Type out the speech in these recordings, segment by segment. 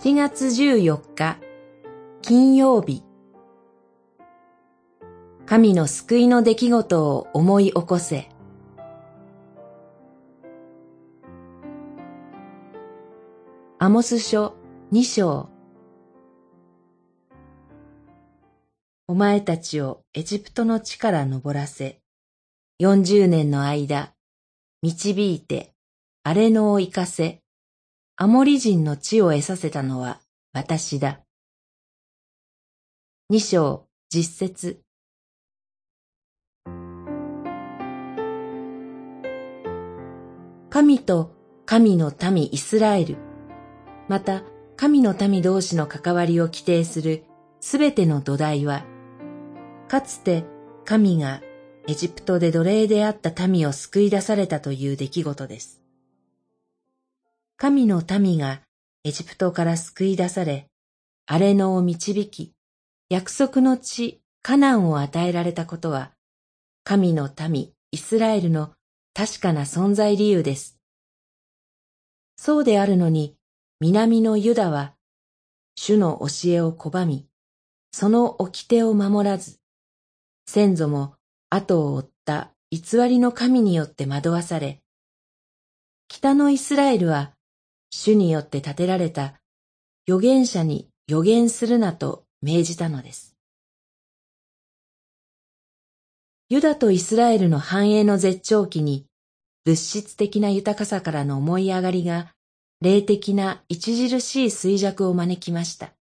7月14日金曜日。神の救いの出来事を思い起こせ。アモス書二章。お前たちをエジプトの地から登らせ、四十年の間、導いて、荒れ野を行かせ、アモリ人の地を得させたのは私だ。二章実節神と神の民イスラエル、また神の民同士の関わりを規定するすべての土台は、かつて神がエジプトで奴隷であった民を救い出されたという出来事です。神の民がエジプトから救い出され、荒れ野を導き、約束の地、カナンを与えられたことは、神の民、イスラエルの確かな存在理由です。そうであるのに、南のユダは、主の教えを拒み、その掟を守らず、先祖も後を追った偽りの神によって惑わされ、北のイスラエルは主によって建てられた預言者に預言するなと命じたのです。ユダとイスラエルの繁栄の絶頂期に物質的な豊かさからの思い上がりが霊的な著しい衰弱を招きました。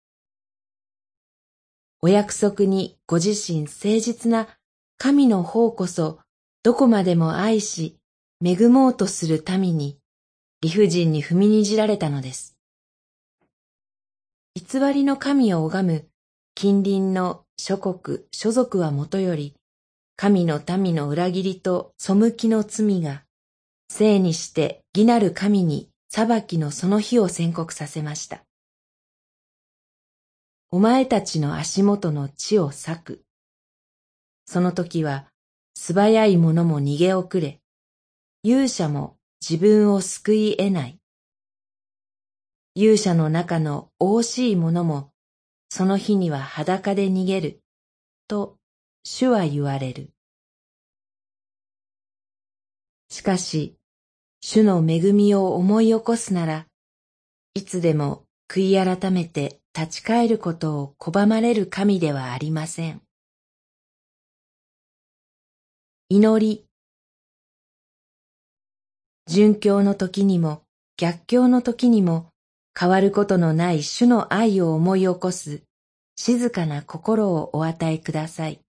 お約束にご自身誠実な神の方こそどこまでも愛し恵もうとする民に理不尽に踏みにじられたのです。偽りの神を拝む近隣の諸国、諸族はもとより、神の民の裏切りと背きの罪が、生にして義なる神に裁きのその日を宣告させました。お前たちの足元の地を裂く。その時は素早い者も逃げ遅れ、勇者も自分を救い得ない。勇者の中の惜しい者も、その日には裸で逃げる、と主は言われる。しかし、主の恵みを思い起こすなら、いつでも悔い改めて立ち返ることを拒まれる神ではありません。祈り殉教の時にも逆境の時にも変わることのない主の愛を思い起こす静かな心をお与えください。